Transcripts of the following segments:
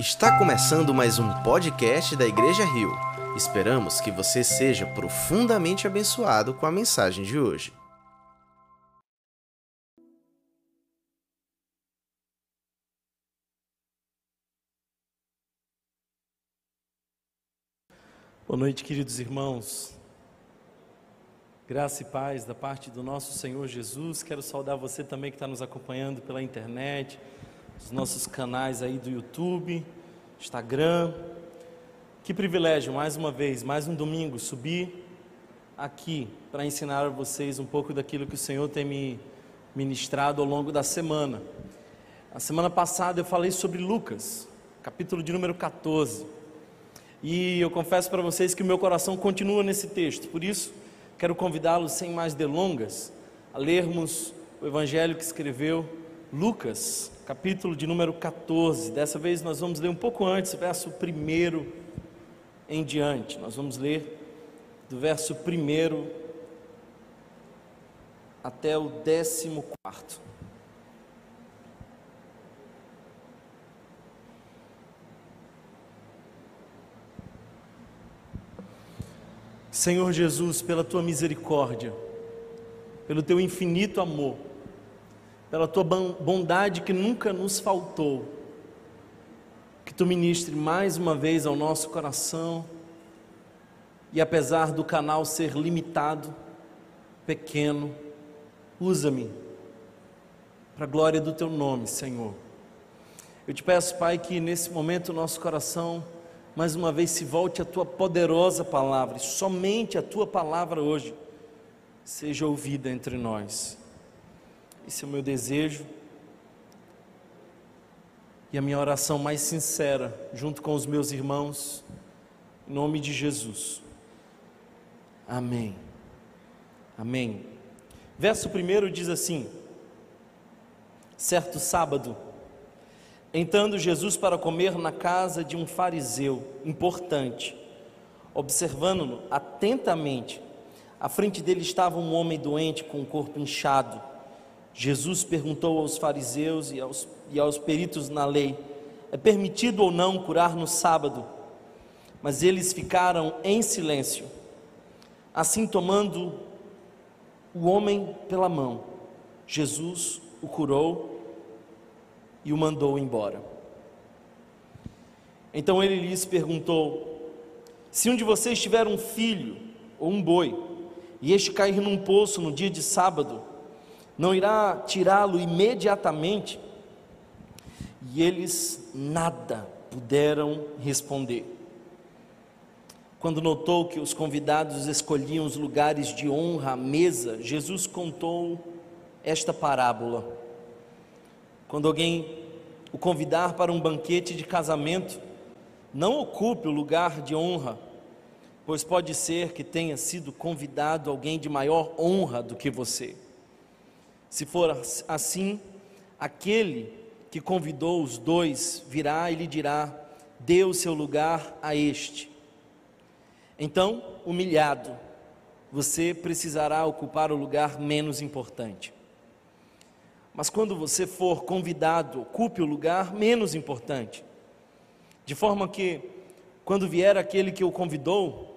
Está começando mais um podcast da Igreja Rio. Esperamos que você seja profundamente abençoado com a mensagem de hoje. Boa noite, queridos irmãos. Graça e paz da parte do nosso Senhor Jesus. Quero saudar você também que está nos acompanhando pela internet, os nossos canais aí do YouTube, Instagram. Que privilégio, mais uma vez, mais um domingo, subir aqui para ensinar a vocês um pouco daquilo que o Senhor tem me ministrado ao longo da semana. A semana passada eu falei sobre Lucas, capítulo de número 14. E eu confesso para vocês que o meu coração continua nesse texto, por isso quero convidá-los, sem mais delongas, a lermos o evangelho que escreveu Lucas, capítulo de número 14. Dessa vez nós vamos ler um pouco antes, verso 1 em diante. Nós vamos ler do verso 1 até o 14. Senhor Jesus, pela tua misericórdia, pelo teu infinito amor, pela tua bondade que nunca nos faltou, que tu ministre mais uma vez ao nosso coração, e apesar do canal ser limitado, pequeno, usa-me para a glória do teu nome, Senhor. Eu te peço, Pai, que nesse momento o nosso coração mais uma vez se volte a tua poderosa palavra, e somente a tua palavra hoje seja ouvida entre nós. Esse é o meu desejo e a minha oração mais sincera, junto com os meus irmãos, em nome de Jesus. Amém. Amém. Verso 1 diz assim: Certo sábado, Entrando Jesus para comer na casa de um fariseu importante, observando-no atentamente, à frente dele estava um homem doente com o corpo inchado. Jesus perguntou aos fariseus e aos, e aos peritos na lei: é permitido ou não curar no sábado? Mas eles ficaram em silêncio. Assim, tomando o homem pela mão, Jesus o curou e o mandou embora. Então ele lhes perguntou: Se um de vocês tiver um filho ou um boi, e este cair num poço no dia de sábado, não irá tirá-lo imediatamente? E eles nada puderam responder. Quando notou que os convidados escolhiam os lugares de honra à mesa, Jesus contou esta parábola. Quando alguém o convidar para um banquete de casamento, não ocupe o lugar de honra, pois pode ser que tenha sido convidado alguém de maior honra do que você. Se for assim, aquele que convidou os dois virá e lhe dirá: dê o seu lugar a este. Então, humilhado, você precisará ocupar o lugar menos importante. Mas quando você for convidado, ocupe o lugar menos importante. De forma que, quando vier aquele que o convidou,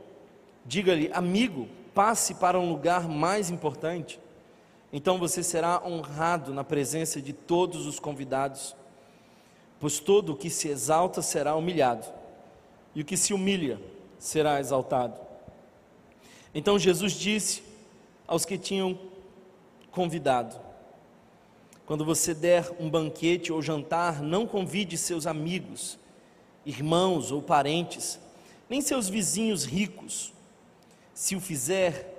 diga-lhe, amigo, passe para um lugar mais importante. Então você será honrado na presença de todos os convidados, pois todo o que se exalta será humilhado, e o que se humilha será exaltado. Então Jesus disse aos que tinham convidado: quando você der um banquete ou jantar, não convide seus amigos, irmãos ou parentes, nem seus vizinhos ricos. Se o fizer,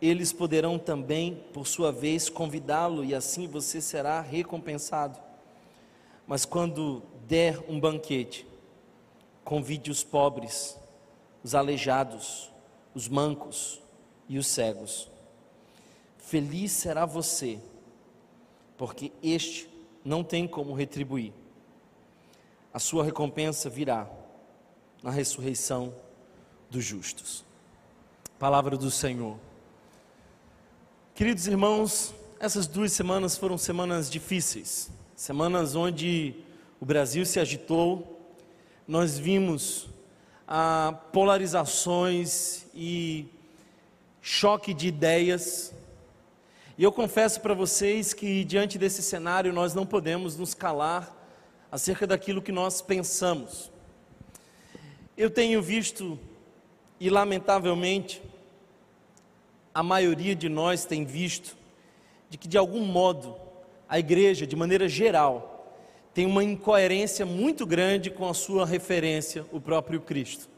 eles poderão também, por sua vez, convidá-lo e assim você será recompensado. Mas quando der um banquete, convide os pobres, os aleijados, os mancos e os cegos. Feliz será você porque este não tem como retribuir. A sua recompensa virá na ressurreição dos justos. Palavra do Senhor. Queridos irmãos, essas duas semanas foram semanas difíceis, semanas onde o Brasil se agitou nós vimos ah, polarizações e choque de ideias. E eu confesso para vocês que, diante desse cenário, nós não podemos nos calar acerca daquilo que nós pensamos. Eu tenho visto, e lamentavelmente, a maioria de nós tem visto, de que de algum modo a igreja, de maneira geral, tem uma incoerência muito grande com a sua referência, o próprio Cristo.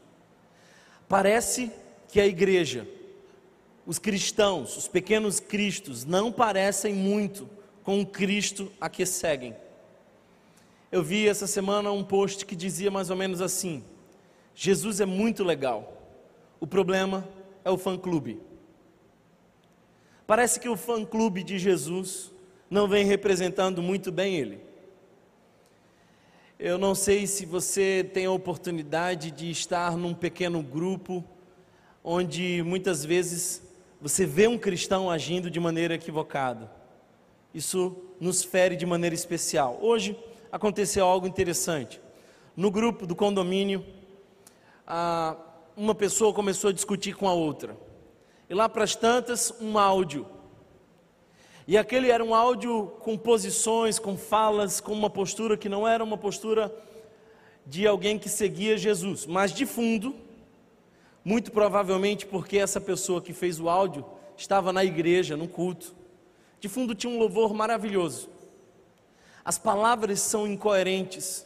Parece que a igreja, os cristãos, os pequenos cristos, não parecem muito com o Cristo a que seguem. Eu vi essa semana um post que dizia mais ou menos assim: Jesus é muito legal, o problema é o fã-clube. Parece que o fã-clube de Jesus não vem representando muito bem ele. Eu não sei se você tem a oportunidade de estar num pequeno grupo onde muitas vezes você vê um cristão agindo de maneira equivocada. Isso nos fere de maneira especial. Hoje aconteceu algo interessante. No grupo do condomínio, uma pessoa começou a discutir com a outra. E lá para as tantas, um áudio e aquele era um áudio com posições, com falas, com uma postura que não era uma postura de alguém que seguia Jesus, mas de fundo, muito provavelmente porque essa pessoa que fez o áudio estava na igreja, no culto. De fundo tinha um louvor maravilhoso. As palavras são incoerentes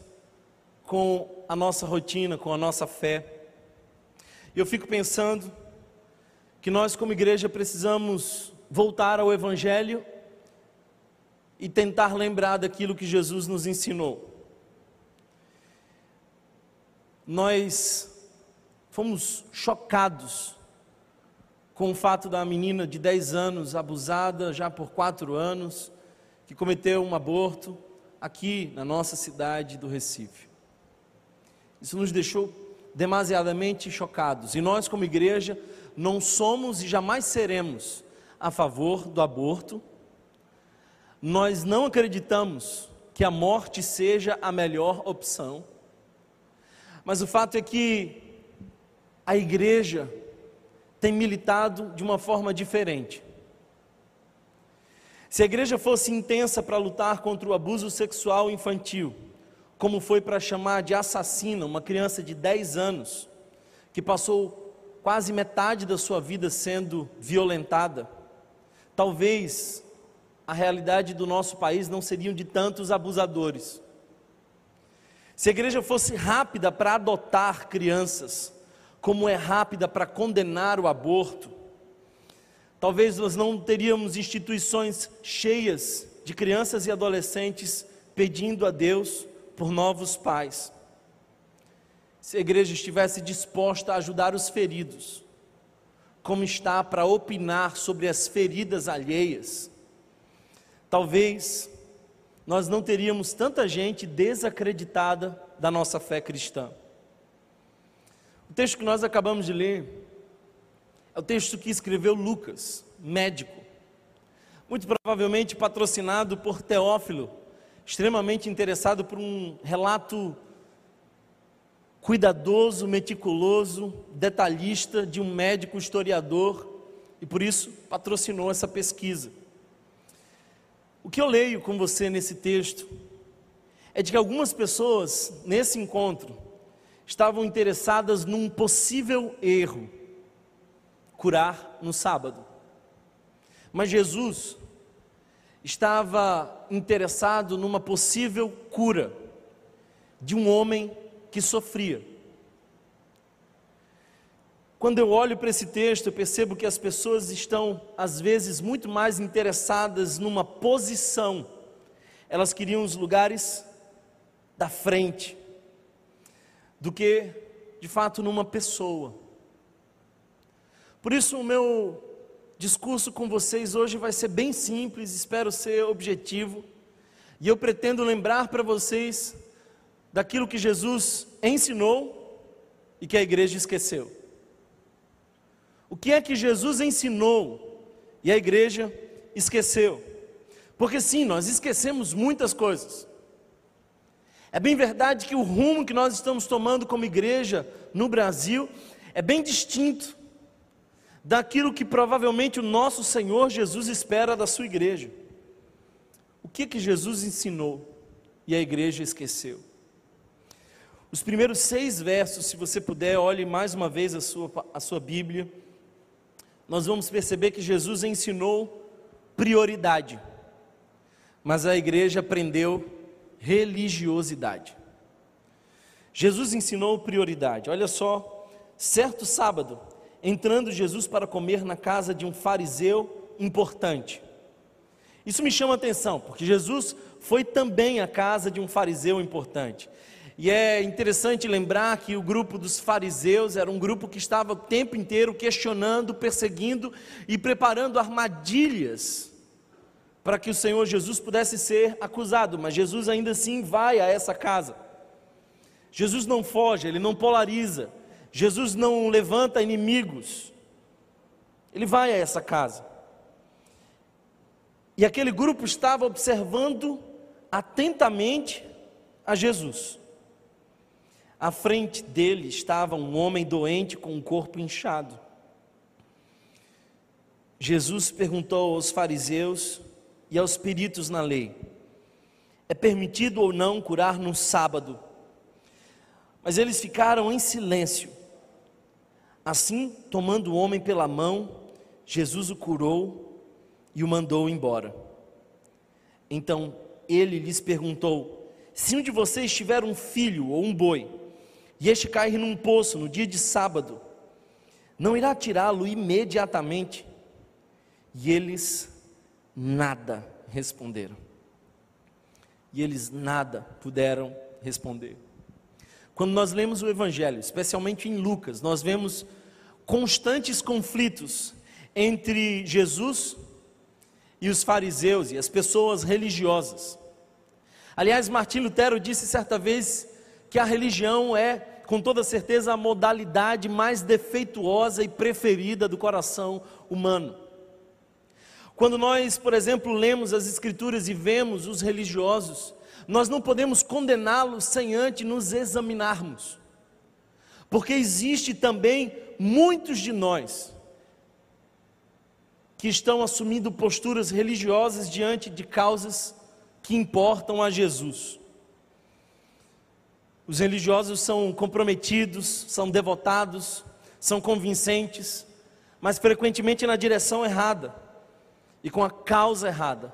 com a nossa rotina, com a nossa fé. E eu fico pensando que nós, como igreja, precisamos voltar ao Evangelho e tentar lembrar daquilo que Jesus nos ensinou. Nós fomos chocados com o fato da menina de 10 anos, abusada já por 4 anos, que cometeu um aborto aqui na nossa cidade do Recife. Isso nos deixou demasiadamente chocados. E nós, como igreja, não somos e jamais seremos a favor do aborto. Nós não acreditamos que a morte seja a melhor opção. Mas o fato é que a igreja tem militado de uma forma diferente. Se a igreja fosse intensa para lutar contra o abuso sexual infantil, como foi para chamar de assassina uma criança de 10 anos, que passou quase metade da sua vida sendo violentada, talvez a realidade do nosso país não seriam de tantos abusadores. Se a igreja fosse rápida para adotar crianças, como é rápida para condenar o aborto, talvez nós não teríamos instituições cheias de crianças e adolescentes pedindo a Deus por novos pais. Se a igreja estivesse disposta a ajudar os feridos, como está para opinar sobre as feridas alheias, talvez nós não teríamos tanta gente desacreditada da nossa fé cristã. O texto que nós acabamos de ler é o texto que escreveu Lucas, médico, muito provavelmente patrocinado por Teófilo, extremamente interessado por um relato cuidadoso, meticuloso, detalhista de um médico historiador e por isso patrocinou essa pesquisa. O que eu leio com você nesse texto é de que algumas pessoas nesse encontro estavam interessadas num possível erro, curar no sábado. Mas Jesus estava interessado numa possível cura de um homem que sofria. Quando eu olho para esse texto, eu percebo que as pessoas estão, às vezes, muito mais interessadas numa posição, elas queriam os lugares da frente, do que, de fato, numa pessoa. Por isso, o meu discurso com vocês hoje vai ser bem simples, espero ser objetivo, e eu pretendo lembrar para vocês daquilo que Jesus ensinou e que a igreja esqueceu. O que é que Jesus ensinou e a igreja esqueceu? Porque sim, nós esquecemos muitas coisas. É bem verdade que o rumo que nós estamos tomando como igreja no Brasil é bem distinto daquilo que provavelmente o nosso Senhor Jesus espera da sua igreja. O que que Jesus ensinou e a igreja esqueceu? Os primeiros seis versos, se você puder, olhe mais uma vez a sua, a sua Bíblia. Nós vamos perceber que Jesus ensinou prioridade, mas a igreja aprendeu religiosidade. Jesus ensinou prioridade. Olha só, certo sábado, entrando Jesus para comer na casa de um fariseu importante. Isso me chama atenção, porque Jesus foi também à casa de um fariseu importante. E é interessante lembrar que o grupo dos fariseus era um grupo que estava o tempo inteiro questionando, perseguindo e preparando armadilhas para que o Senhor Jesus pudesse ser acusado, mas Jesus ainda assim vai a essa casa. Jesus não foge, ele não polariza, Jesus não levanta inimigos, ele vai a essa casa. E aquele grupo estava observando atentamente a Jesus. À frente dele estava um homem doente com o um corpo inchado. Jesus perguntou aos fariseus e aos peritos na lei: é permitido ou não curar no sábado? Mas eles ficaram em silêncio. Assim, tomando o homem pela mão, Jesus o curou e o mandou embora. Então ele lhes perguntou: Se um de vocês tiver um filho ou um boi, e este cair num poço no dia de sábado, não irá tirá-lo imediatamente? E eles nada responderam. E eles nada puderam responder. Quando nós lemos o Evangelho, especialmente em Lucas, nós vemos constantes conflitos entre Jesus e os fariseus e as pessoas religiosas. Aliás, Martim Lutero disse certa vez que a religião é, com toda certeza, a modalidade mais defeituosa e preferida do coração humano. Quando nós, por exemplo, lemos as Escrituras e vemos os religiosos, nós não podemos condená-los sem antes nos examinarmos, porque existe também muitos de nós que estão assumindo posturas religiosas diante de causas que importam a Jesus. Os religiosos são comprometidos, são devotados, são convincentes, mas frequentemente na direção errada e com a causa errada.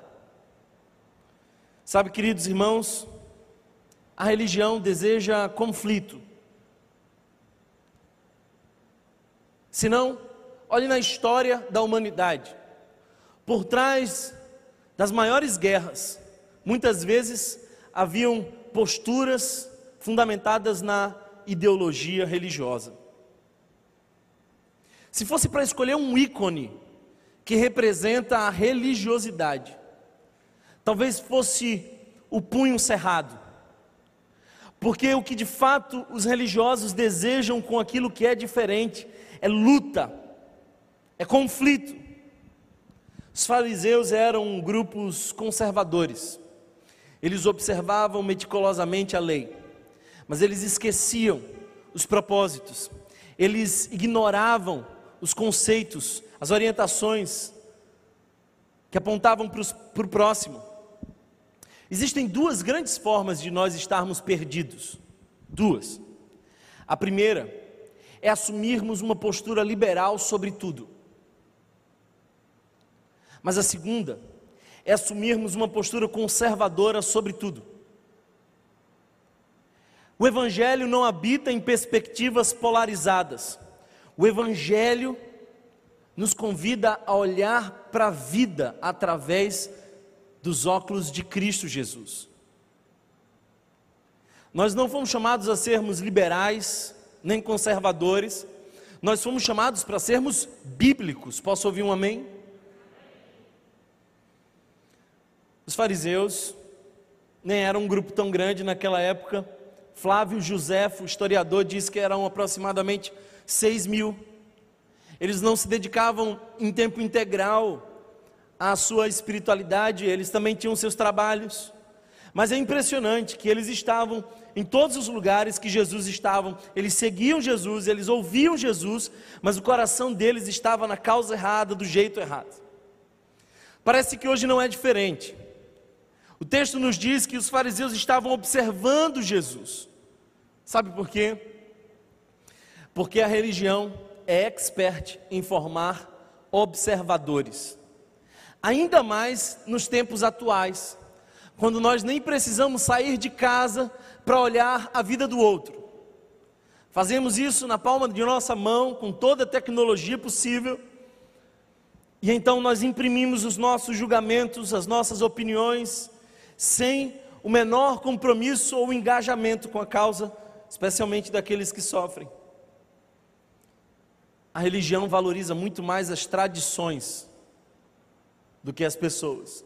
Sabe, queridos irmãos, a religião deseja conflito. Se não, olhe na história da humanidade. Por trás das maiores guerras, muitas vezes haviam posturas fundamentadas na ideologia religiosa. Se fosse para escolher um ícone que representa a religiosidade, talvez fosse o punho cerrado. Porque o que de fato os religiosos desejam com aquilo que é diferente é luta, é conflito. Os fariseus eram grupos conservadores, eles observavam meticulosamente a lei, mas eles esqueciam os propósitos, eles ignoravam os conceitos, as orientações que apontavam para o próximo. Existem duas grandes formas de nós estarmos perdidos. Duas. A primeira é assumirmos uma postura liberal sobre tudo. Mas a segunda é assumirmos uma postura conservadora sobre tudo. O Evangelho não habita em perspectivas polarizadas. O Evangelho nos convida a olhar para a vida através dos óculos de Cristo Jesus. Nós não fomos chamados a sermos liberais, nem conservadores, nós fomos chamados para sermos bíblicos. Posso ouvir um amém? Os fariseus nem eram um grupo tão grande naquela época, Flávio Josefo, historiador, diz que eram aproximadamente 6 mil. Eles não se dedicavam em tempo integral à sua espiritualidade, eles também tinham seus trabalhos. Mas é impressionante que eles estavam em todos os lugares que Jesus estava, eles seguiam Jesus, eles ouviam Jesus, mas o coração deles estava na causa errada, do jeito errado. Parece que hoje não é diferente. O texto nos diz que os fariseus estavam observando Jesus. Sabe por quê? Porque a religião é expert em formar observadores. Ainda mais nos tempos atuais, quando nós nem precisamos sair de casa para olhar a vida do outro. Fazemos isso na palma de nossa mão, com toda a tecnologia possível, e então nós imprimimos os nossos julgamentos, as nossas opiniões, sem o menor compromisso ou engajamento com a causa, especialmente daqueles que sofrem. A religião valoriza muito mais as tradições do que as pessoas.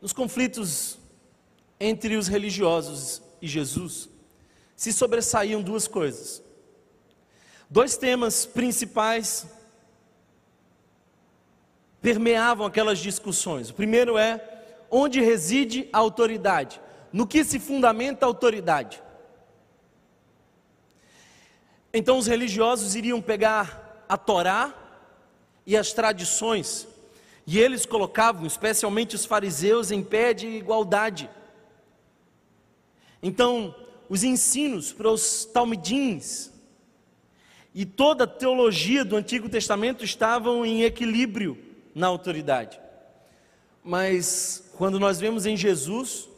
Nos conflitos entre os religiosos e Jesus, se sobressaíam duas coisas. Dois temas principais permeavam aquelas discussões. O primeiro é onde reside a autoridade, no que se fundamenta a autoridade. Então os religiosos iriam pegar a Torá e as tradições, e eles colocavam, especialmente os fariseus, em pé de igualdade. Então, os ensinos para os talmidins e toda a teologia do Antigo Testamento estavam em equilíbrio na autoridade. Mas quando nós vemos em Jesus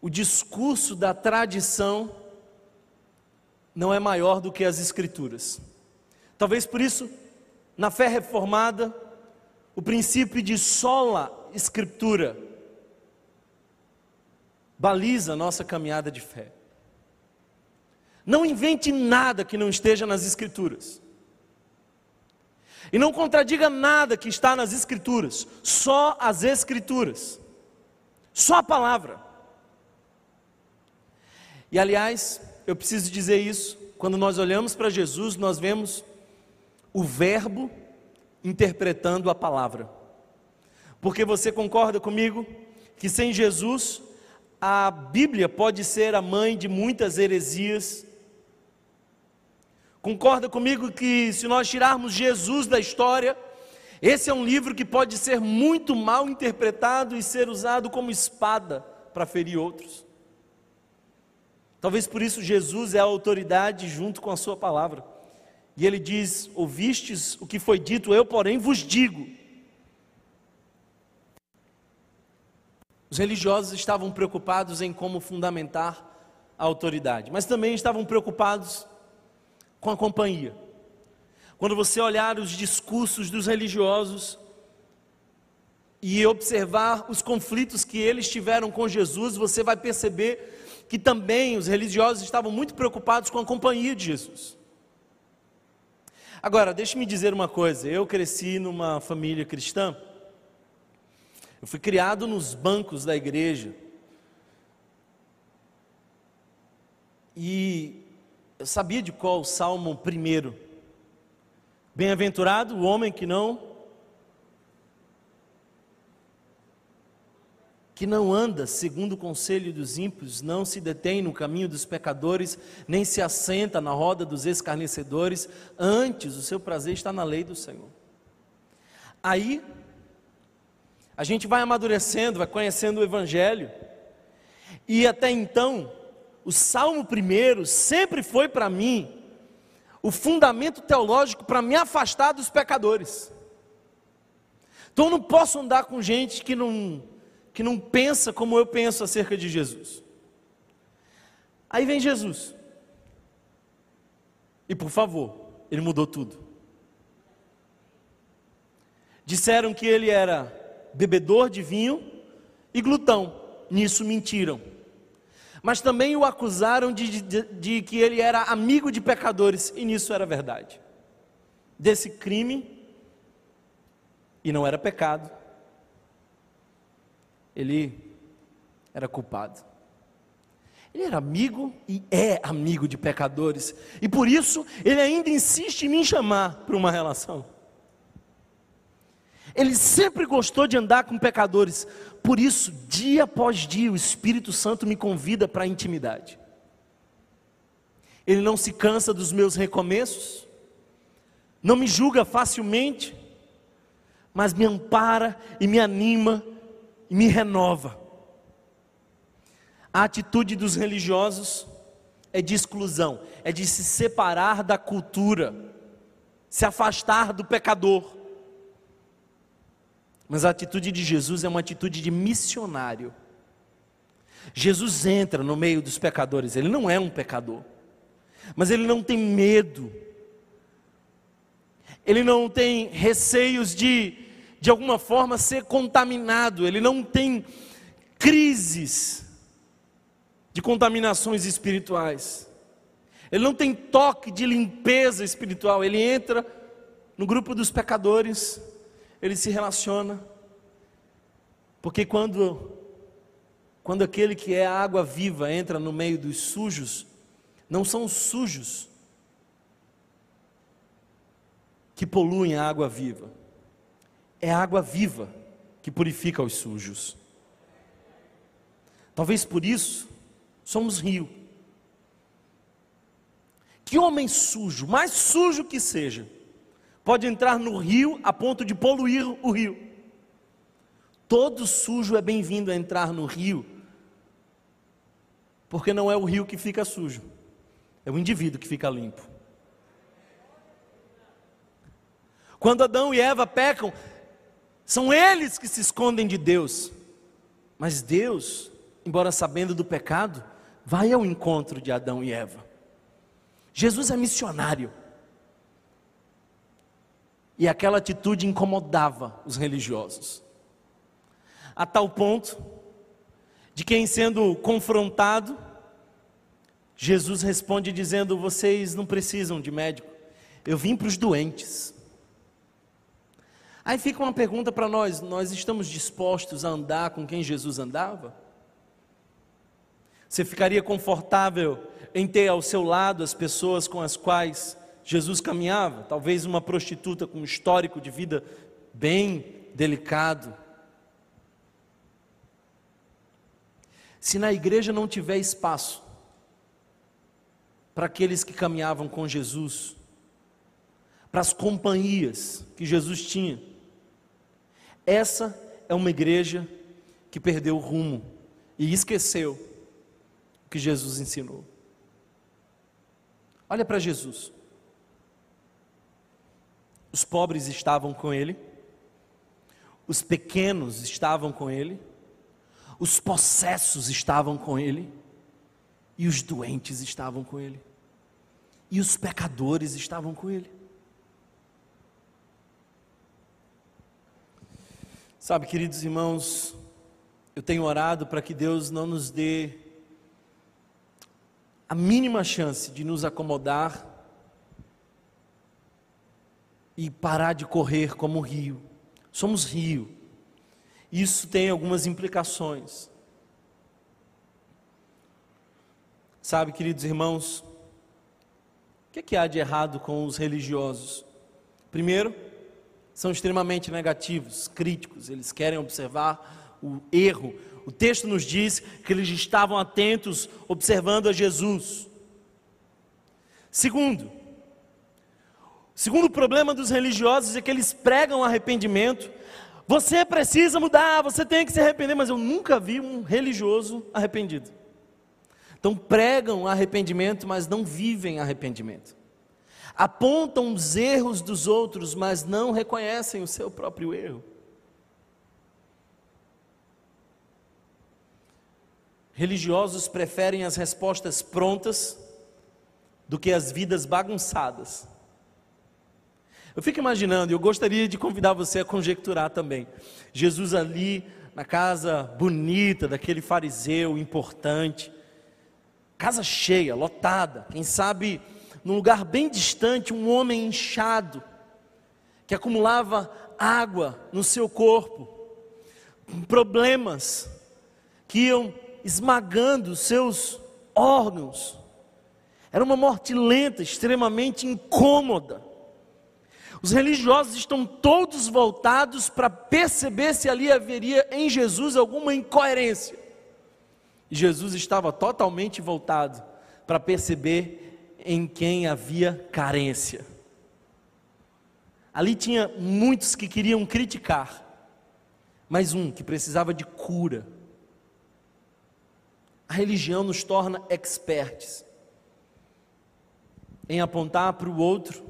o discurso da tradição não é maior do que as Escrituras. Talvez por isso, na fé reformada, o princípio de sola Escritura baliza a nossa caminhada de fé. Não invente nada que não esteja nas Escrituras. E não contradiga nada que está nas Escrituras, só as Escrituras, só a palavra. E aliás, eu preciso dizer isso, quando nós olhamos para Jesus, nós vemos o Verbo interpretando a palavra. Porque você concorda comigo que sem Jesus, a Bíblia pode ser a mãe de muitas heresias. Concorda comigo que se nós tirarmos Jesus da história, esse é um livro que pode ser muito mal interpretado e ser usado como espada para ferir outros. Talvez por isso Jesus é a autoridade junto com a sua palavra. E ele diz: Ouvistes o que foi dito, eu, porém, vos digo. Os religiosos estavam preocupados em como fundamentar a autoridade, mas também estavam preocupados com a companhia. Quando você olhar os discursos dos religiosos e observar os conflitos que eles tiveram com Jesus, você vai perceber que também os religiosos estavam muito preocupados com a companhia de Jesus. Agora, deixe-me dizer uma coisa: eu cresci numa família cristã, eu fui criado nos bancos da igreja, e eu sabia de qual o salmo primeiro. Bem-aventurado o homem que não que não anda segundo o conselho dos ímpios, não se detém no caminho dos pecadores, nem se assenta na roda dos escarnecedores, antes o seu prazer está na lei do Senhor. Aí, a gente vai amadurecendo, vai conhecendo o Evangelho, e até então, o Salmo primeiro sempre foi para mim o fundamento teológico para me afastar dos pecadores. Então eu não posso andar com gente que não que não pensa como eu penso acerca de Jesus. Aí vem Jesus. E por favor, ele mudou tudo. Disseram que ele era bebedor de vinho e glutão. Nisso mentiram. Mas também o acusaram de, de, de que ele era amigo de pecadores, e nisso era verdade. Desse crime, e não era pecado, ele era culpado. Ele era amigo e é amigo de pecadores, e por isso ele ainda insiste em me chamar para uma relação. Ele sempre gostou de andar com pecadores. Por isso, dia após dia, o Espírito Santo me convida para a intimidade. Ele não se cansa dos meus recomeços, não me julga facilmente, mas me ampara e me anima e me renova. A atitude dos religiosos é de exclusão, é de se separar da cultura, se afastar do pecador. Mas a atitude de Jesus é uma atitude de missionário. Jesus entra no meio dos pecadores, ele não é um pecador, mas ele não tem medo, ele não tem receios de, de alguma forma, ser contaminado, ele não tem crises de contaminações espirituais, ele não tem toque de limpeza espiritual, ele entra no grupo dos pecadores, ele se relaciona, porque quando, quando aquele que é a água viva entra no meio dos sujos, não são os sujos que poluem a água viva, é a água viva que purifica os sujos. Talvez por isso somos rio. Que homem sujo, mais sujo que seja, pode entrar no rio a ponto de poluir o rio. Todo sujo é bem-vindo a entrar no rio, porque não é o rio que fica sujo, é o indivíduo que fica limpo. Quando Adão e Eva pecam, são eles que se escondem de Deus, mas Deus, embora sabendo do pecado, vai ao encontro de Adão e Eva. Jesus é missionário. E aquela atitude incomodava os religiosos. A tal ponto de quem sendo confrontado, Jesus responde dizendo: Vocês não precisam de médico, eu vim para os doentes. Aí fica uma pergunta para nós: nós estamos dispostos a andar com quem Jesus andava? Você ficaria confortável em ter ao seu lado as pessoas com as quais Jesus caminhava, talvez uma prostituta com um histórico de vida bem delicado. Se na igreja não tiver espaço para aqueles que caminhavam com Jesus, para as companhias que Jesus tinha, essa é uma igreja que perdeu o rumo e esqueceu o que Jesus ensinou. Olha para Jesus. Os pobres estavam com ele, os pequenos estavam com ele, os possessos estavam com ele, e os doentes estavam com ele, e os pecadores estavam com ele. Sabe, queridos irmãos, eu tenho orado para que Deus não nos dê a mínima chance de nos acomodar e parar de correr como rio. Somos rio. Isso tem algumas implicações. Sabe, queridos irmãos, o que, é que há de errado com os religiosos? Primeiro, são extremamente negativos, críticos, eles querem observar o erro. O texto nos diz que eles estavam atentos, observando a Jesus. Segundo, Segundo problema dos religiosos é que eles pregam arrependimento. Você precisa mudar, você tem que se arrepender, mas eu nunca vi um religioso arrependido. Então pregam arrependimento, mas não vivem arrependimento. Apontam os erros dos outros, mas não reconhecem o seu próprio erro. Religiosos preferem as respostas prontas do que as vidas bagunçadas. Eu fico imaginando, e eu gostaria de convidar você a conjecturar também. Jesus ali na casa bonita daquele fariseu importante, casa cheia, lotada, quem sabe num lugar bem distante, um homem inchado, que acumulava água no seu corpo, problemas que iam esmagando seus órgãos. Era uma morte lenta, extremamente incômoda. Os religiosos estão todos voltados para perceber se ali haveria em Jesus alguma incoerência. Jesus estava totalmente voltado para perceber em quem havia carência. Ali tinha muitos que queriam criticar, mas um que precisava de cura. A religião nos torna experts em apontar para o outro,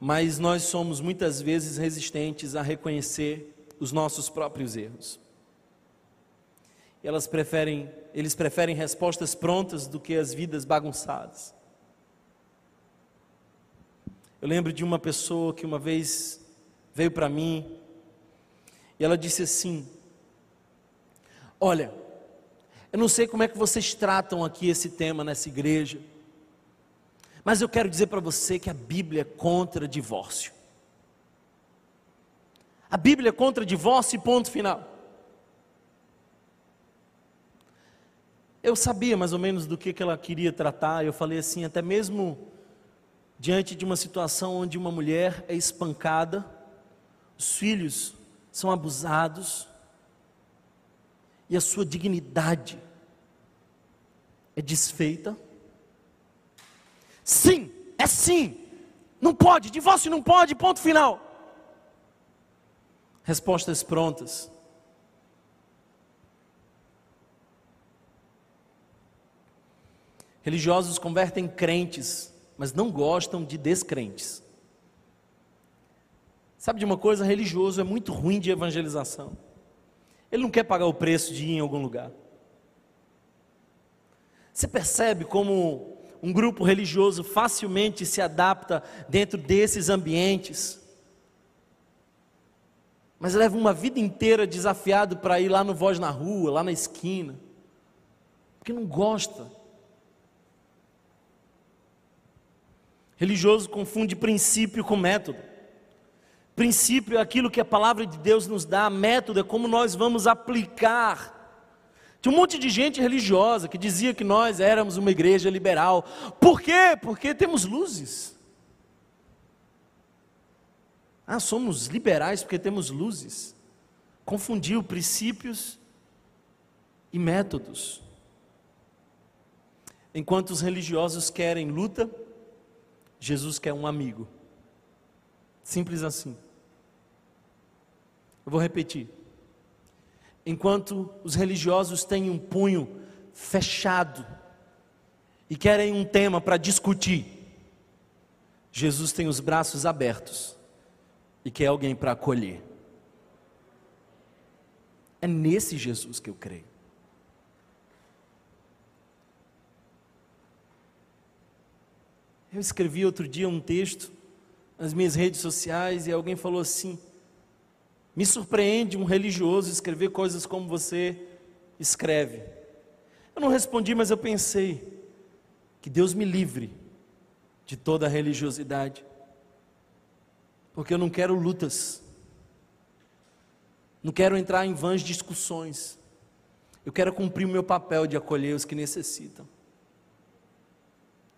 mas nós somos muitas vezes resistentes a reconhecer os nossos próprios erros. Elas preferem, eles preferem respostas prontas do que as vidas bagunçadas. Eu lembro de uma pessoa que uma vez veio para mim e ela disse assim: Olha, eu não sei como é que vocês tratam aqui esse tema nessa igreja, mas eu quero dizer para você que a Bíblia é contra divórcio. A Bíblia é contra divórcio e ponto final. Eu sabia mais ou menos do que, que ela queria tratar, eu falei assim, até mesmo diante de uma situação onde uma mulher é espancada, os filhos são abusados, e a sua dignidade é desfeita. Sim, é sim. Não pode, divórcio não pode, ponto final. Respostas prontas. Religiosos convertem crentes, mas não gostam de descrentes. Sabe de uma coisa? Religioso é muito ruim de evangelização. Ele não quer pagar o preço de ir em algum lugar. Você percebe como um grupo religioso facilmente se adapta dentro desses ambientes, mas leva uma vida inteira desafiado para ir lá no Voz na Rua, lá na esquina, porque não gosta. Religioso confunde princípio com método. Princípio é aquilo que a palavra de Deus nos dá, método é como nós vamos aplicar. Tinha um monte de gente religiosa que dizia que nós éramos uma igreja liberal. Por quê? Porque temos luzes. Ah, somos liberais porque temos luzes. Confundiu princípios e métodos. Enquanto os religiosos querem luta, Jesus quer um amigo. Simples assim. Eu vou repetir. Enquanto os religiosos têm um punho fechado e querem um tema para discutir, Jesus tem os braços abertos e quer alguém para acolher. É nesse Jesus que eu creio. Eu escrevi outro dia um texto nas minhas redes sociais e alguém falou assim: me surpreende um religioso escrever coisas como você escreve. Eu não respondi, mas eu pensei que Deus me livre de toda religiosidade, porque eu não quero lutas, não quero entrar em vãs discussões, eu quero cumprir o meu papel de acolher os que necessitam.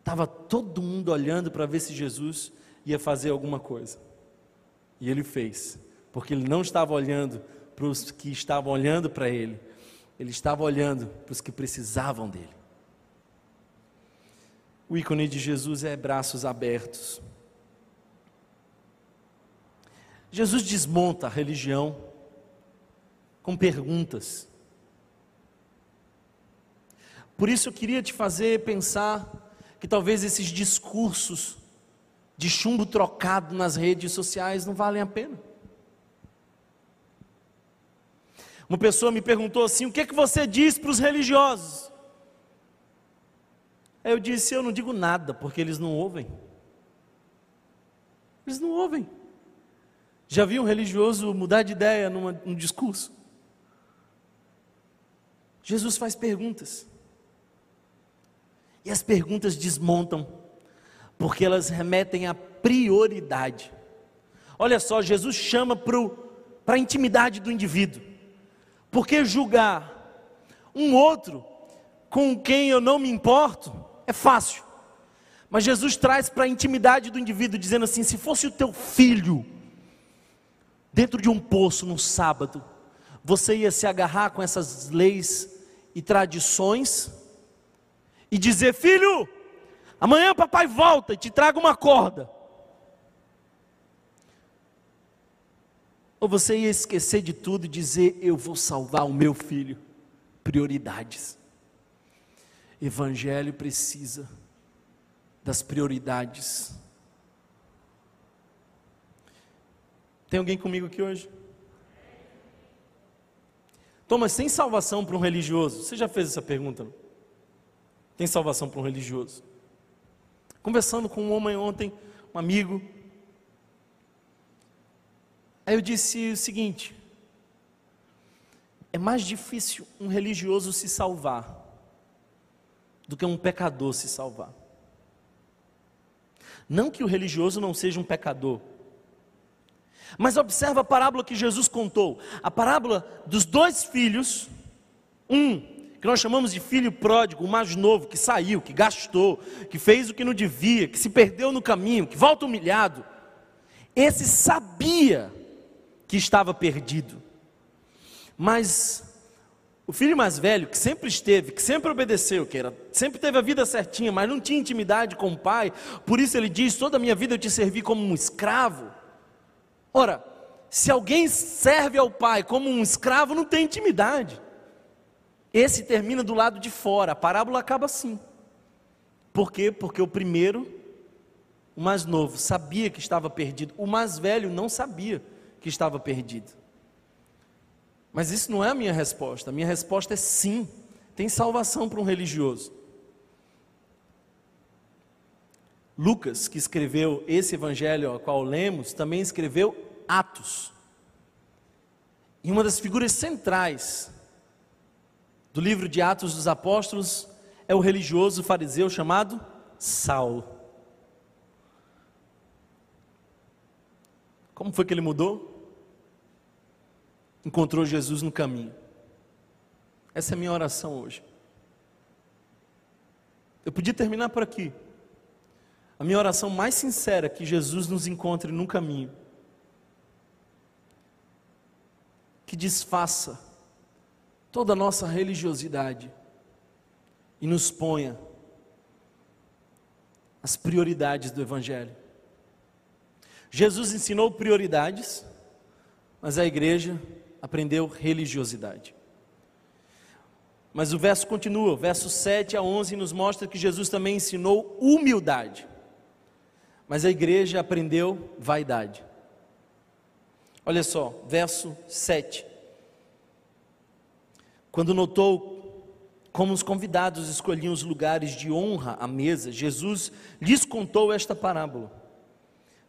Estava todo mundo olhando para ver se Jesus ia fazer alguma coisa, e ele fez porque ele não estava olhando para os que estavam olhando para ele, ele estava olhando para os que precisavam dele. O ícone de Jesus é braços abertos. Jesus desmonta a religião com perguntas. Por isso eu queria te fazer pensar que talvez esses discursos de chumbo trocado nas redes sociais não valem a pena. Uma pessoa me perguntou assim: o que é que você diz para os religiosos? Aí eu disse: eu não digo nada, porque eles não ouvem. Eles não ouvem. Já vi um religioso mudar de ideia numa, num discurso? Jesus faz perguntas. E as perguntas desmontam, porque elas remetem à prioridade. Olha só, Jesus chama para a intimidade do indivíduo. Porque julgar um outro com quem eu não me importo é fácil. Mas Jesus traz para a intimidade do indivíduo, dizendo assim: se fosse o teu filho, dentro de um poço no sábado, você ia se agarrar com essas leis e tradições e dizer: filho, amanhã papai volta e te traga uma corda. Ou você ia esquecer de tudo e dizer: eu vou salvar o meu filho. Prioridades. Evangelho precisa das prioridades. Tem alguém comigo aqui hoje? Thomas, tem salvação para um religioso? Você já fez essa pergunta? Não? Tem salvação para um religioso? Conversando com um homem ontem, um amigo. Aí eu disse o seguinte: é mais difícil um religioso se salvar do que um pecador se salvar. Não que o religioso não seja um pecador. Mas observa a parábola que Jesus contou, a parábola dos dois filhos, um que nós chamamos de filho pródigo, o mais novo, que saiu, que gastou, que fez o que não devia, que se perdeu no caminho, que volta humilhado. Esse sabia que estava perdido. Mas o filho mais velho, que sempre esteve, que sempre obedeceu, que era, sempre teve a vida certinha, mas não tinha intimidade com o pai, por isso ele diz: toda a minha vida eu te servi como um escravo. Ora, se alguém serve ao pai como um escravo, não tem intimidade. Esse termina do lado de fora, a parábola acaba assim. Por quê? Porque o primeiro, o mais novo, sabia que estava perdido, o mais velho não sabia que estava perdido. Mas isso não é a minha resposta. A minha resposta é sim. Tem salvação para um religioso. Lucas, que escreveu esse evangelho ao qual lemos, também escreveu Atos. E uma das figuras centrais do livro de Atos dos Apóstolos é o religioso fariseu chamado Saulo. Como foi que ele mudou? Encontrou Jesus no caminho. Essa é a minha oração hoje. Eu podia terminar por aqui. A minha oração mais sincera é que Jesus nos encontre no caminho. Que desfaça toda a nossa religiosidade e nos ponha as prioridades do Evangelho. Jesus ensinou prioridades, mas a igreja aprendeu religiosidade. Mas o verso continua, verso 7 a 11 nos mostra que Jesus também ensinou humildade. Mas a igreja aprendeu vaidade. Olha só, verso 7. Quando notou como os convidados escolhiam os lugares de honra à mesa, Jesus lhes contou esta parábola.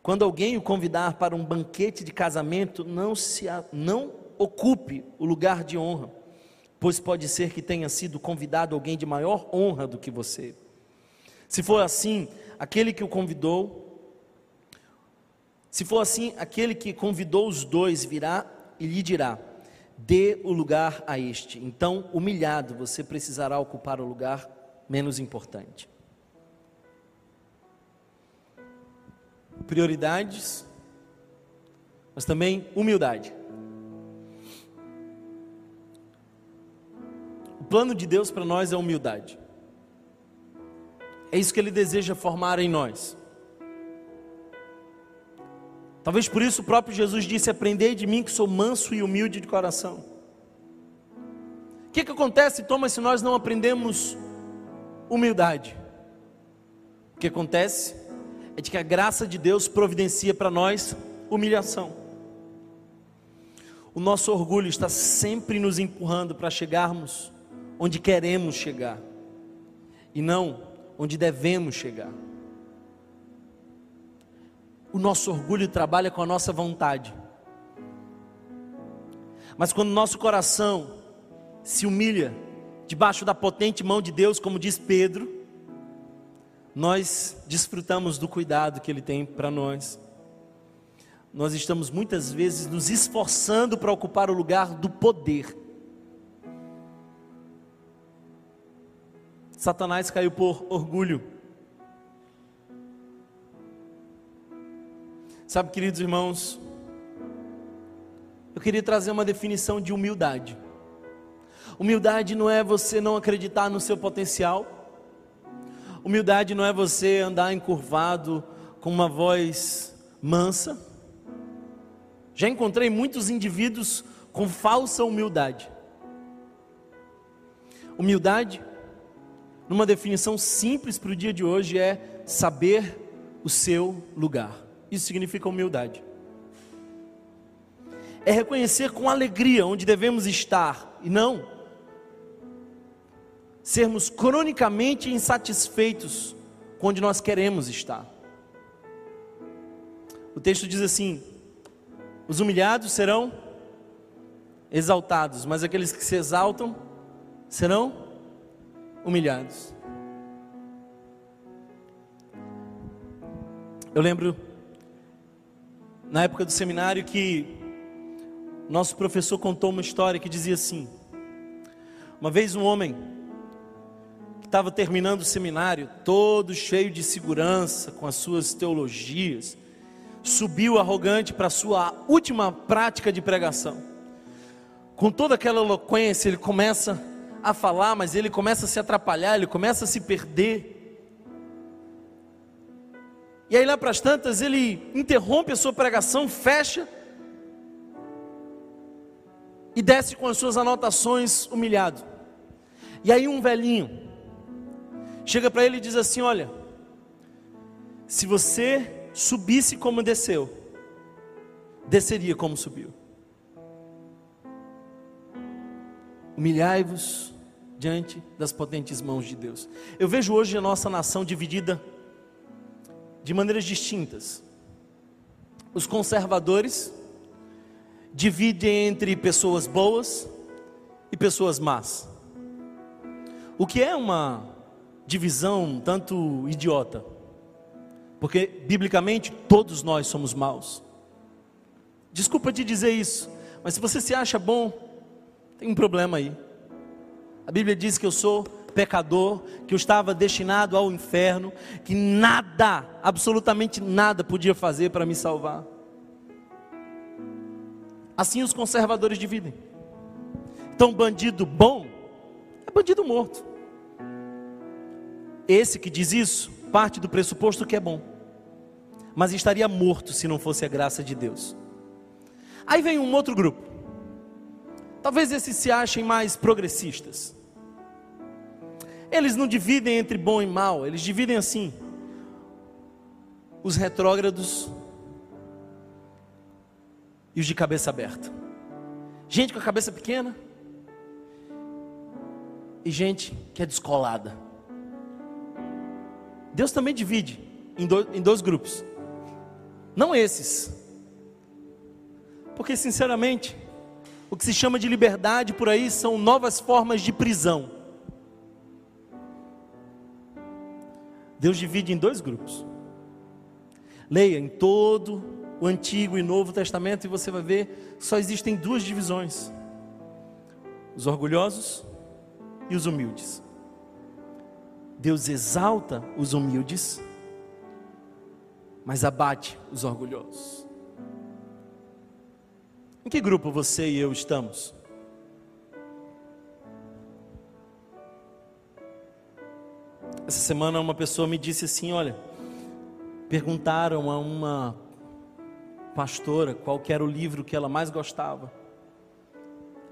Quando alguém o convidar para um banquete de casamento, não se não ocupe o lugar de honra, pois pode ser que tenha sido convidado alguém de maior honra do que você. Se for assim, aquele que o convidou, se for assim, aquele que convidou os dois virá e lhe dirá: dê o lugar a este. Então, humilhado, você precisará ocupar o lugar menos importante. Prioridades, mas também humildade. Plano de Deus para nós é humildade. É isso que Ele deseja formar em nós. Talvez por isso o próprio Jesus disse: Aprendei de mim que sou manso e humilde de coração. O que, que acontece, Thomas, se nós não aprendemos humildade? O que acontece é de que a graça de Deus providencia para nós humilhação. O nosso orgulho está sempre nos empurrando para chegarmos onde queremos chegar e não onde devemos chegar. O nosso orgulho trabalha com a nossa vontade. Mas quando nosso coração se humilha debaixo da potente mão de Deus, como diz Pedro, nós desfrutamos do cuidado que Ele tem para nós. Nós estamos muitas vezes nos esforçando para ocupar o lugar do poder. Satanás caiu por orgulho. Sabe, queridos irmãos, eu queria trazer uma definição de humildade. Humildade não é você não acreditar no seu potencial. Humildade não é você andar encurvado com uma voz mansa. Já encontrei muitos indivíduos com falsa humildade. Humildade, numa definição simples para o dia de hoje, é saber o seu lugar. Isso significa humildade. É reconhecer com alegria onde devemos estar e não sermos cronicamente insatisfeitos com onde nós queremos estar. O texto diz assim: os humilhados serão exaltados, mas aqueles que se exaltam serão humilhados. Eu lembro na época do seminário que nosso professor contou uma história que dizia assim: uma vez um homem que estava terminando o seminário, todo cheio de segurança, com as suas teologias, subiu arrogante para a sua última prática de pregação. Com toda aquela eloquência, ele começa a falar, mas ele começa a se atrapalhar, ele começa a se perder. E aí lá para as tantas, ele interrompe a sua pregação, fecha e desce com as suas anotações humilhado. E aí um velhinho chega para ele e diz assim: "Olha, se você subisse como desceu, desceria como subiu. Humilhai-vos diante das potentes mãos de Deus. Eu vejo hoje a nossa nação dividida de maneiras distintas. Os conservadores dividem entre pessoas boas e pessoas más. O que é uma divisão tanto idiota. Porque, biblicamente, todos nós somos maus. Desculpa te dizer isso, mas se você se acha bom, tem um problema aí. A Bíblia diz que eu sou pecador, que eu estava destinado ao inferno, que nada, absolutamente nada podia fazer para me salvar. Assim os conservadores dividem. Então, bandido bom é bandido morto. Esse que diz isso parte do pressuposto que é bom mas estaria morto se não fosse a graça de Deus. Aí vem um outro grupo. Talvez esses se achem mais progressistas. Eles não dividem entre bom e mal, eles dividem assim: os retrógrados e os de cabeça aberta. Gente com a cabeça pequena e gente que é descolada. Deus também divide em, em dois grupos. Não esses. Porque, sinceramente, o que se chama de liberdade por aí são novas formas de prisão. Deus divide em dois grupos. Leia em todo o Antigo e Novo Testamento e você vai ver só existem duas divisões: os orgulhosos e os humildes. Deus exalta os humildes mas abate os orgulhosos. Em que grupo você e eu estamos? Essa semana uma pessoa me disse assim: olha, perguntaram a uma pastora qual era o livro que ela mais gostava.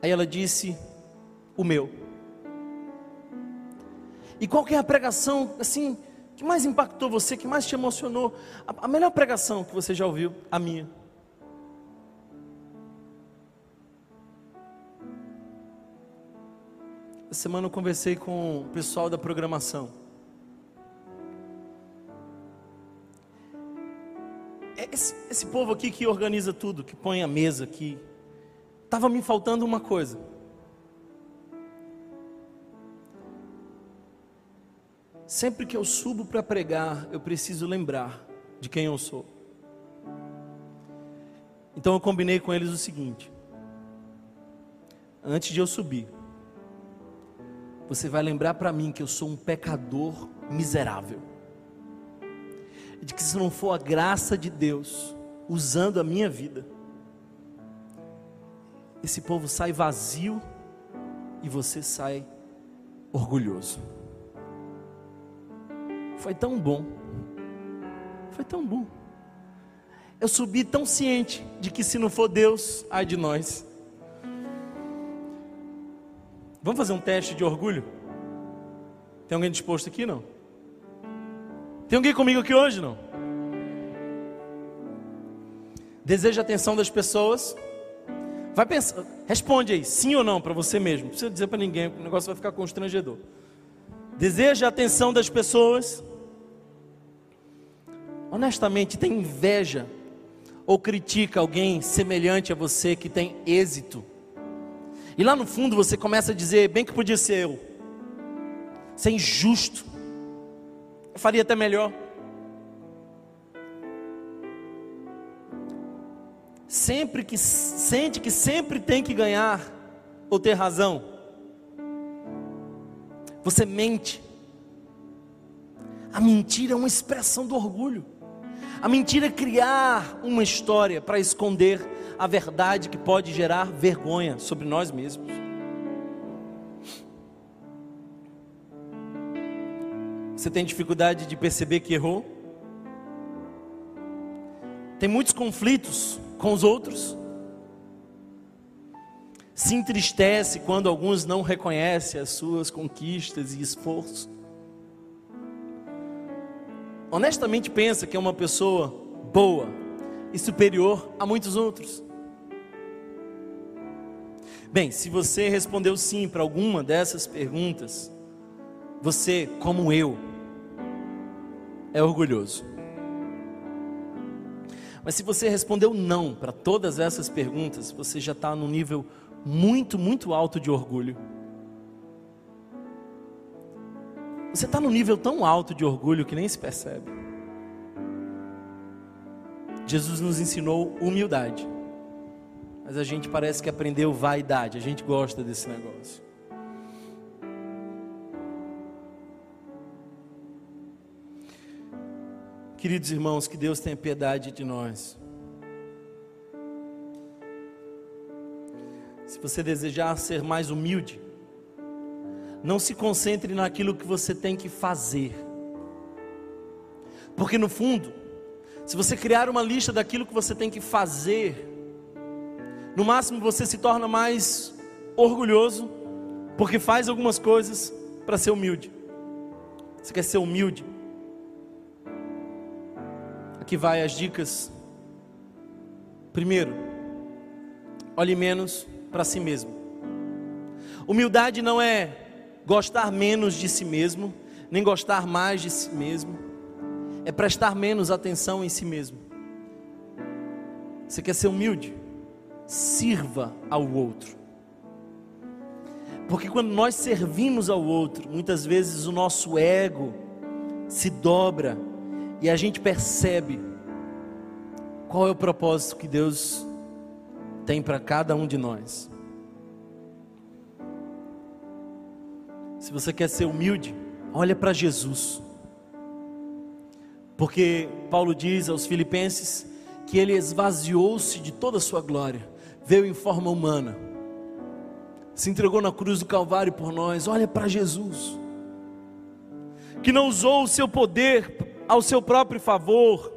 Aí ela disse: o meu. E qual é a pregação assim que mais impactou você, que mais te emocionou? A, a melhor pregação que você já ouviu, a minha. Semana eu conversei com o pessoal da programação. É esse, esse povo aqui que organiza tudo, que põe a mesa aqui, estava me faltando uma coisa. Sempre que eu subo para pregar, eu preciso lembrar de quem eu sou. Então eu combinei com eles o seguinte: antes de eu subir, você vai lembrar para mim que eu sou um pecador miserável. De que se não for a graça de Deus, usando a minha vida. Esse povo sai vazio e você sai orgulhoso. Foi tão bom. Foi tão bom. Eu subi tão ciente de que se não for Deus, ai de nós. Vamos fazer um teste de orgulho? Tem alguém disposto aqui não? Tem alguém comigo aqui hoje não? Deseja a atenção das pessoas? Vai pensar, responde aí, sim ou não para você mesmo. Não precisa dizer para ninguém, o negócio vai ficar constrangedor. Deseja a atenção das pessoas? Honestamente, tem inveja ou critica alguém semelhante a você que tem êxito? E lá no fundo você começa a dizer, bem que podia ser eu. Isso é injusto. Eu faria até melhor. Sempre que sente que sempre tem que ganhar ou ter razão. Você mente. A mentira é uma expressão do orgulho. A mentira é criar uma história para esconder a verdade que pode gerar vergonha sobre nós mesmos. Você tem dificuldade de perceber que errou? Tem muitos conflitos com os outros? Se entristece quando alguns não reconhecem as suas conquistas e esforços? Honestamente pensa que é uma pessoa boa e superior a muitos outros? Bem, se você respondeu sim para alguma dessas perguntas, você, como eu, é orgulhoso. Mas se você respondeu não para todas essas perguntas, você já está num nível muito, muito alto de orgulho. Você está num nível tão alto de orgulho que nem se percebe. Jesus nos ensinou humildade. Mas a gente parece que aprendeu vaidade, a gente gosta desse negócio. Queridos irmãos, que Deus tenha piedade de nós. Se você desejar ser mais humilde, não se concentre naquilo que você tem que fazer. Porque no fundo, se você criar uma lista daquilo que você tem que fazer, no máximo você se torna mais orgulhoso, porque faz algumas coisas para ser humilde. Você quer ser humilde? Aqui vai as dicas. Primeiro, olhe menos para si mesmo. Humildade não é gostar menos de si mesmo, nem gostar mais de si mesmo, é prestar menos atenção em si mesmo. Você quer ser humilde? sirva ao outro. Porque quando nós servimos ao outro, muitas vezes o nosso ego se dobra e a gente percebe qual é o propósito que Deus tem para cada um de nós. Se você quer ser humilde, olha para Jesus. Porque Paulo diz aos Filipenses que ele esvaziou-se de toda a sua glória veio em forma humana, se entregou na cruz do Calvário por nós. Olha para Jesus, que não usou o seu poder ao seu próprio favor.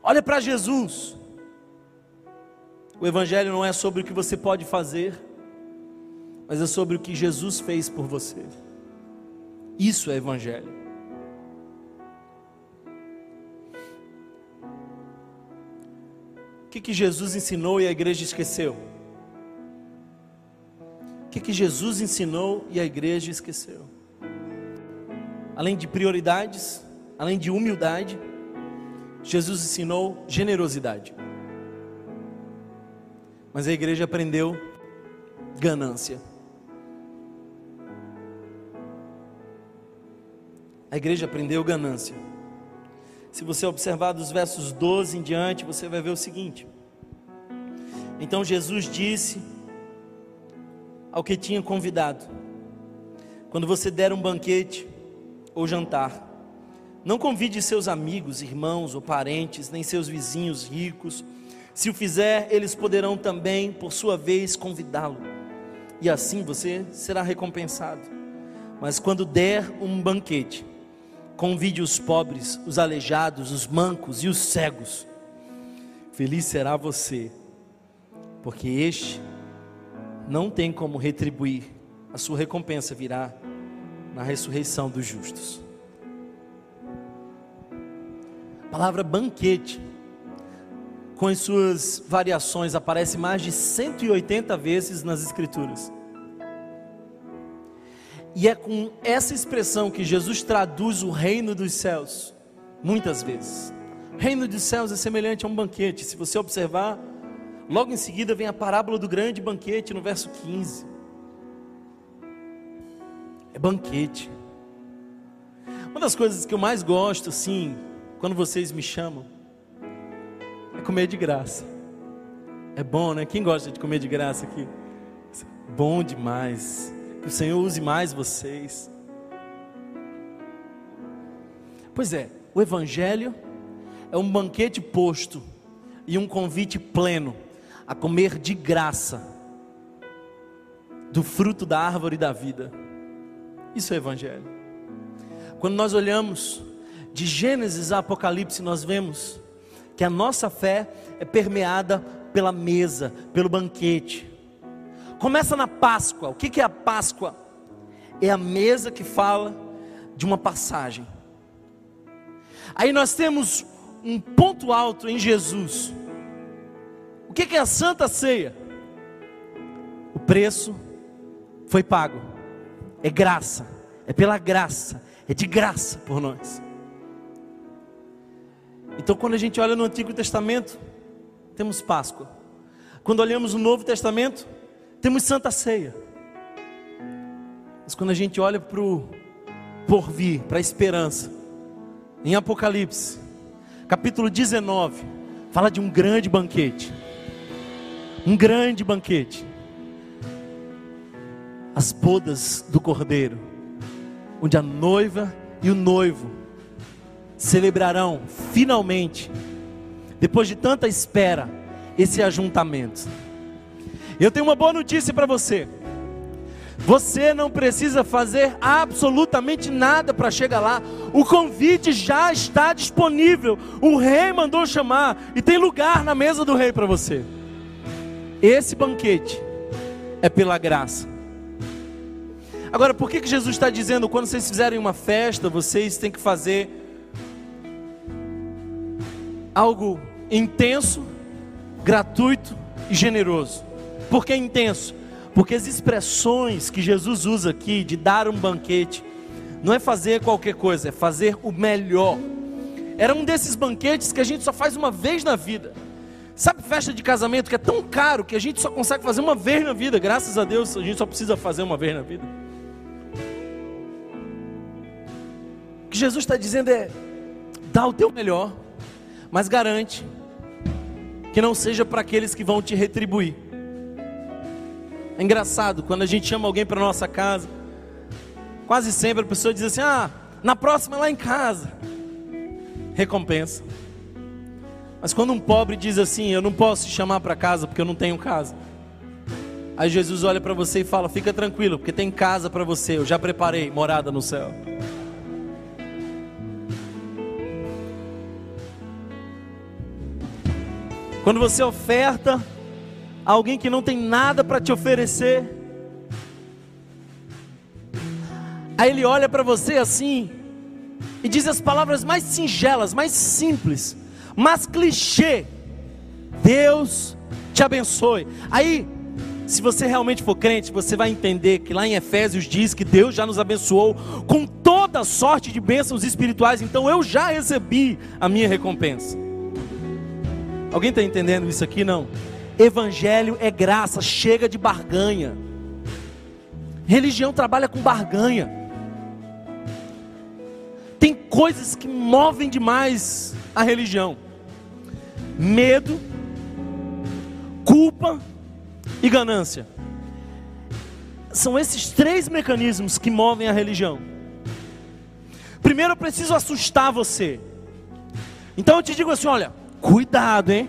Olha para Jesus. O Evangelho não é sobre o que você pode fazer, mas é sobre o que Jesus fez por você. Isso é Evangelho. O que, que Jesus ensinou e a igreja esqueceu? O que, que Jesus ensinou e a igreja esqueceu? Além de prioridades, além de humildade, Jesus ensinou generosidade. Mas a igreja aprendeu ganância. A igreja aprendeu ganância. Se você observar dos versos 12 em diante, você vai ver o seguinte: Então Jesus disse ao que tinha convidado: Quando você der um banquete ou jantar, Não convide seus amigos, irmãos ou parentes, nem seus vizinhos ricos. Se o fizer, eles poderão também, por sua vez, convidá-lo. E assim você será recompensado. Mas quando der um banquete, convide os pobres, os aleijados, os mancos e os cegos. Feliz será você, porque este não tem como retribuir, a sua recompensa virá na ressurreição dos justos. A palavra banquete, com as suas variações, aparece mais de 180 vezes nas Escrituras. E é com essa expressão que Jesus traduz o reino dos céus, muitas vezes. Reino dos céus é semelhante a um banquete. Se você observar, logo em seguida vem a parábola do grande banquete, no verso 15. É banquete. Uma das coisas que eu mais gosto, assim, quando vocês me chamam, é comer de graça. É bom, né? Quem gosta de comer de graça aqui? Bom demais. Que o Senhor use mais vocês. Pois é, o Evangelho é um banquete posto e um convite pleno a comer de graça do fruto da árvore da vida. Isso é Evangelho. Quando nós olhamos de Gênesis a Apocalipse, nós vemos que a nossa fé é permeada pela mesa, pelo banquete. Começa na Páscoa. O que é a Páscoa? É a mesa que fala de uma passagem. Aí nós temos um ponto alto em Jesus. O que é a Santa Ceia? O preço foi pago. É graça. É pela graça. É de graça por nós. Então, quando a gente olha no Antigo Testamento, temos Páscoa. Quando olhamos no Novo Testamento, temos Santa Ceia. Mas quando a gente olha para o porvir, para a esperança, em Apocalipse, capítulo 19, fala de um grande banquete. Um grande banquete. As bodas do cordeiro, onde a noiva e o noivo celebrarão finalmente, depois de tanta espera, esse ajuntamento. Eu tenho uma boa notícia para você. Você não precisa fazer absolutamente nada para chegar lá. O convite já está disponível. O rei mandou chamar e tem lugar na mesa do rei para você. Esse banquete é pela graça. Agora, por que, que Jesus está dizendo quando vocês fizerem uma festa, vocês têm que fazer algo intenso, gratuito e generoso? Por que intenso? Porque as expressões que Jesus usa aqui de dar um banquete, não é fazer qualquer coisa, é fazer o melhor. Era um desses banquetes que a gente só faz uma vez na vida. Sabe festa de casamento que é tão caro que a gente só consegue fazer uma vez na vida, graças a Deus, a gente só precisa fazer uma vez na vida. O que Jesus está dizendo é: dá o teu melhor, mas garante que não seja para aqueles que vão te retribuir. É engraçado, quando a gente chama alguém para nossa casa, quase sempre a pessoa diz assim: Ah, na próxima lá em casa. Recompensa. Mas quando um pobre diz assim: Eu não posso te chamar para casa porque eu não tenho casa. Aí Jesus olha para você e fala: Fica tranquilo, porque tem casa para você. Eu já preparei morada no céu. Quando você oferta, alguém que não tem nada para te oferecer. Aí ele olha para você assim e diz as palavras mais singelas, mais simples, mas clichê. Deus te abençoe. Aí, se você realmente for crente, você vai entender que lá em Efésios diz que Deus já nos abençoou com toda sorte de bênçãos espirituais, então eu já recebi a minha recompensa. Alguém está entendendo isso aqui? Não. Evangelho é graça, chega de barganha. Religião trabalha com barganha. Tem coisas que movem demais a religião: medo, culpa e ganância. São esses três mecanismos que movem a religião. Primeiro eu preciso assustar você. Então eu te digo assim: olha, cuidado, hein?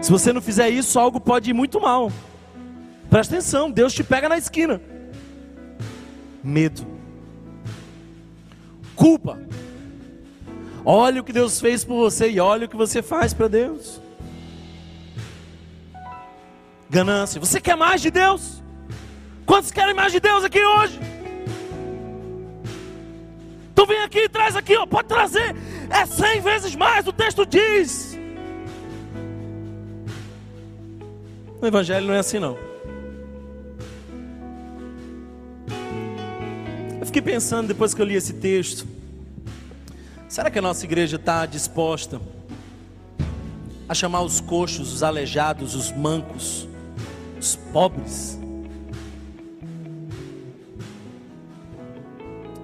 Se você não fizer isso, algo pode ir muito mal. Presta atenção, Deus te pega na esquina. Medo. Culpa. Olha o que Deus fez por você e olha o que você faz para Deus. Ganância. Você quer mais de Deus? Quantos querem mais de Deus aqui hoje? Tu vem aqui e traz aqui, ó, pode trazer. É cem vezes mais, o texto diz. O evangelho não é assim não. Eu fiquei pensando depois que eu li esse texto. Será que a nossa igreja está disposta a chamar os coxos, os aleijados, os mancos, os pobres?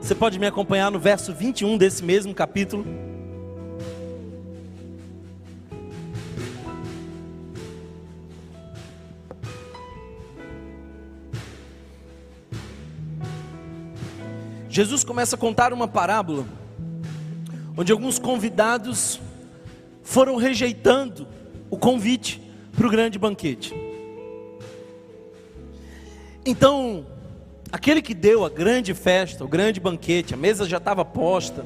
Você pode me acompanhar no verso 21 desse mesmo capítulo. Jesus começa a contar uma parábola, onde alguns convidados foram rejeitando o convite para o grande banquete. Então, aquele que deu a grande festa, o grande banquete, a mesa já estava posta,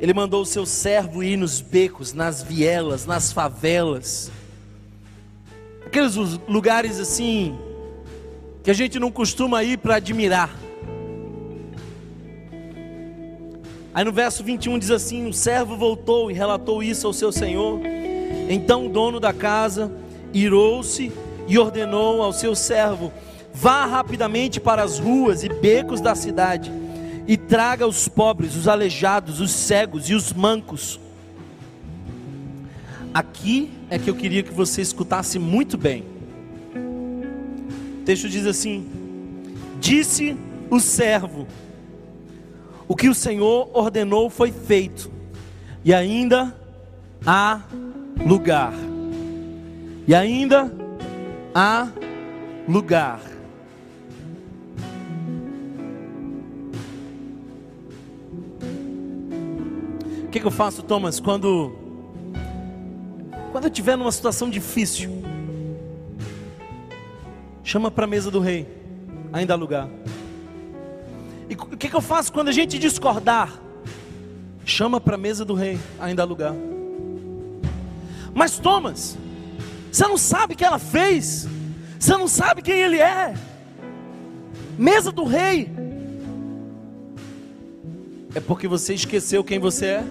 ele mandou o seu servo ir nos becos, nas vielas, nas favelas, aqueles lugares assim, que a gente não costuma ir para admirar. Aí no verso 21 diz assim: O servo voltou e relatou isso ao seu senhor. Então o dono da casa irou-se e ordenou ao seu servo: Vá rapidamente para as ruas e becos da cidade e traga os pobres, os aleijados, os cegos e os mancos. Aqui é que eu queria que você escutasse muito bem. O texto diz assim: Disse o servo: o que o Senhor ordenou foi feito, e ainda há lugar. E ainda há lugar. O que, que eu faço, Thomas, quando quando eu estiver numa situação difícil? Chama para a mesa do rei, ainda há lugar. E o que, que eu faço quando a gente discordar? Chama para a mesa do rei, ainda há lugar. Mas Thomas, você não sabe o que ela fez, você não sabe quem ele é. Mesa do rei, é porque você esqueceu quem você é.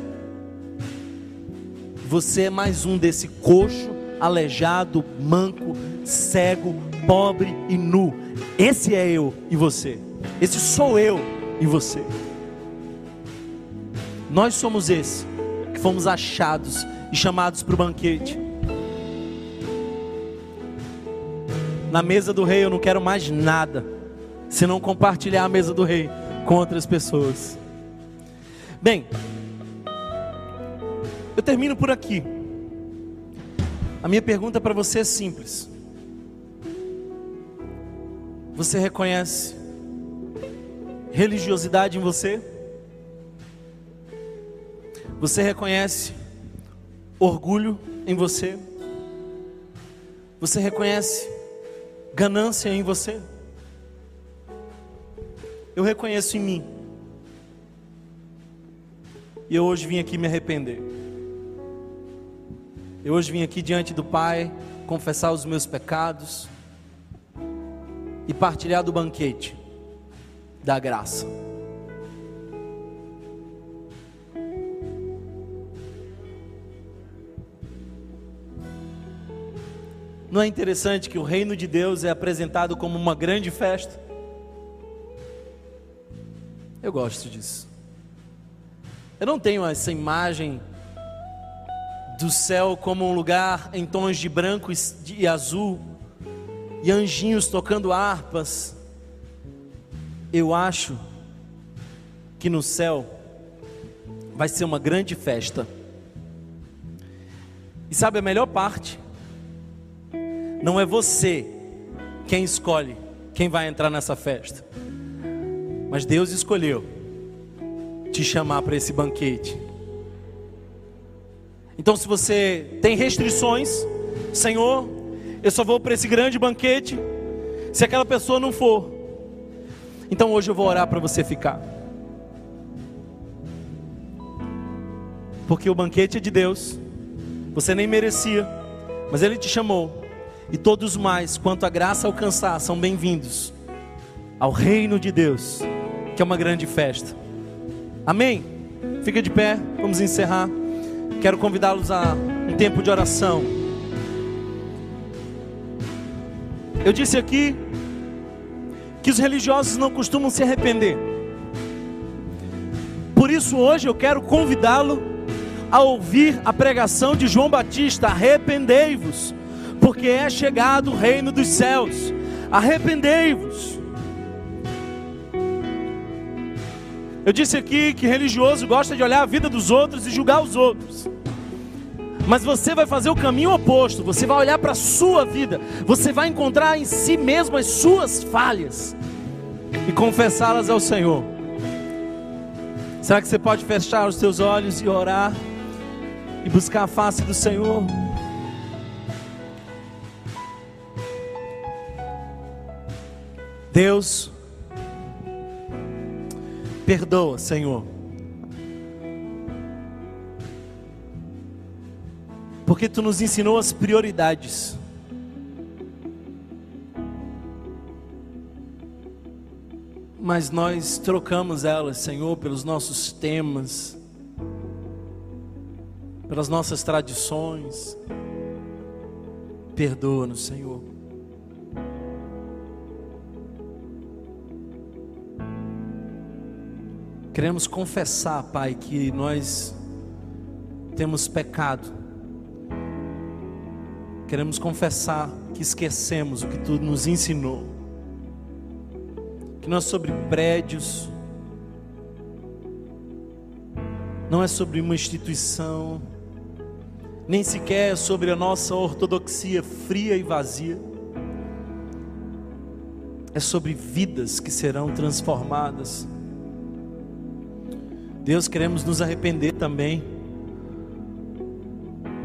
Você é mais um desse coxo, aleijado, manco, cego, pobre e nu. Esse é eu e você. Esse sou eu e você. Nós somos esse que fomos achados e chamados para o banquete. Na mesa do rei eu não quero mais nada, senão compartilhar a mesa do rei com outras pessoas. Bem, eu termino por aqui. A minha pergunta para você é simples. Você reconhece religiosidade em você? Você reconhece orgulho em você? Você reconhece ganância em você? Eu reconheço em mim. E eu hoje vim aqui me arrepender. Eu hoje vim aqui diante do Pai confessar os meus pecados e partilhar do banquete da graça. Não é interessante que o reino de Deus é apresentado como uma grande festa? Eu gosto disso. Eu não tenho essa imagem do céu como um lugar em tons de branco e azul, e anjinhos tocando harpas, eu acho que no céu vai ser uma grande festa. E sabe a melhor parte? Não é você quem escolhe quem vai entrar nessa festa, mas Deus escolheu te chamar para esse banquete. Então, se você tem restrições, Senhor, eu só vou para esse grande banquete se aquela pessoa não for. Então hoje eu vou orar para você ficar. Porque o banquete é de Deus. Você nem merecia, mas ele te chamou. E todos mais, quanto a graça alcançar, são bem-vindos ao reino de Deus, que é uma grande festa. Amém? Fica de pé, vamos encerrar. Quero convidá-los a um tempo de oração. Eu disse aqui que os religiosos não costumam se arrepender. Por isso, hoje eu quero convidá-lo a ouvir a pregação de João Batista: arrependei-vos, porque é chegado o reino dos céus. Arrependei-vos. Eu disse aqui que religioso gosta de olhar a vida dos outros e julgar os outros. Mas você vai fazer o caminho oposto, você vai olhar para a sua vida, você vai encontrar em si mesmo as suas falhas e confessá-las ao Senhor. Será que você pode fechar os seus olhos e orar e buscar a face do Senhor? Deus, perdoa, Senhor porque tu nos ensinou as prioridades. Mas nós trocamos elas, Senhor, pelos nossos temas, pelas nossas tradições. Perdoa-nos, Senhor. Queremos confessar, Pai, que nós temos pecado Queremos confessar que esquecemos o que tu nos ensinou. Que não é sobre prédios, não é sobre uma instituição, nem sequer é sobre a nossa ortodoxia fria e vazia. É sobre vidas que serão transformadas. Deus, queremos nos arrepender também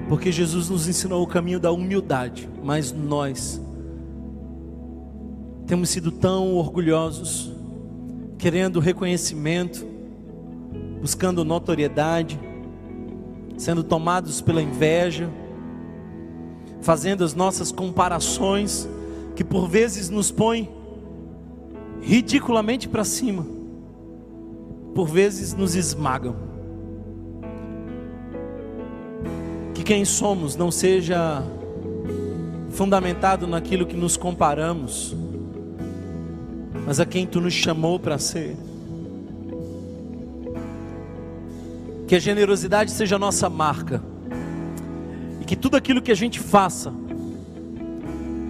porque Jesus nos ensinou o caminho da humildade, mas nós temos sido tão orgulhosos, querendo reconhecimento, buscando notoriedade, sendo tomados pela inveja, fazendo as nossas comparações, que por vezes nos põe ridiculamente para cima, por vezes nos esmagam. Quem somos não seja fundamentado naquilo que nos comparamos, mas a quem tu nos chamou para ser. Que a generosidade seja a nossa marca, e que tudo aquilo que a gente faça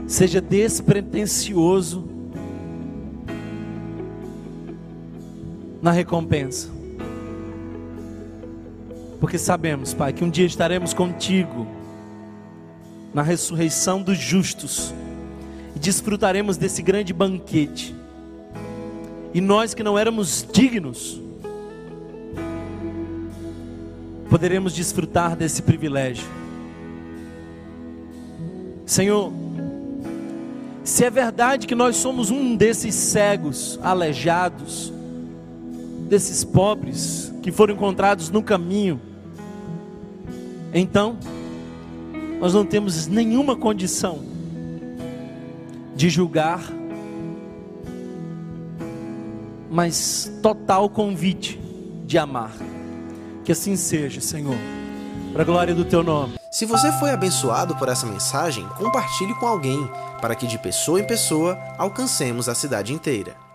seja despretensioso na recompensa porque sabemos, Pai, que um dia estaremos contigo na ressurreição dos justos e desfrutaremos desse grande banquete. E nós que não éramos dignos, poderemos desfrutar desse privilégio. Senhor, se é verdade que nós somos um desses cegos, aleijados, desses pobres que foram encontrados no caminho, então, nós não temos nenhuma condição de julgar, mas total convite de amar. Que assim seja, Senhor, para a glória do Teu nome. Se você foi abençoado por essa mensagem, compartilhe com alguém, para que de pessoa em pessoa alcancemos a cidade inteira.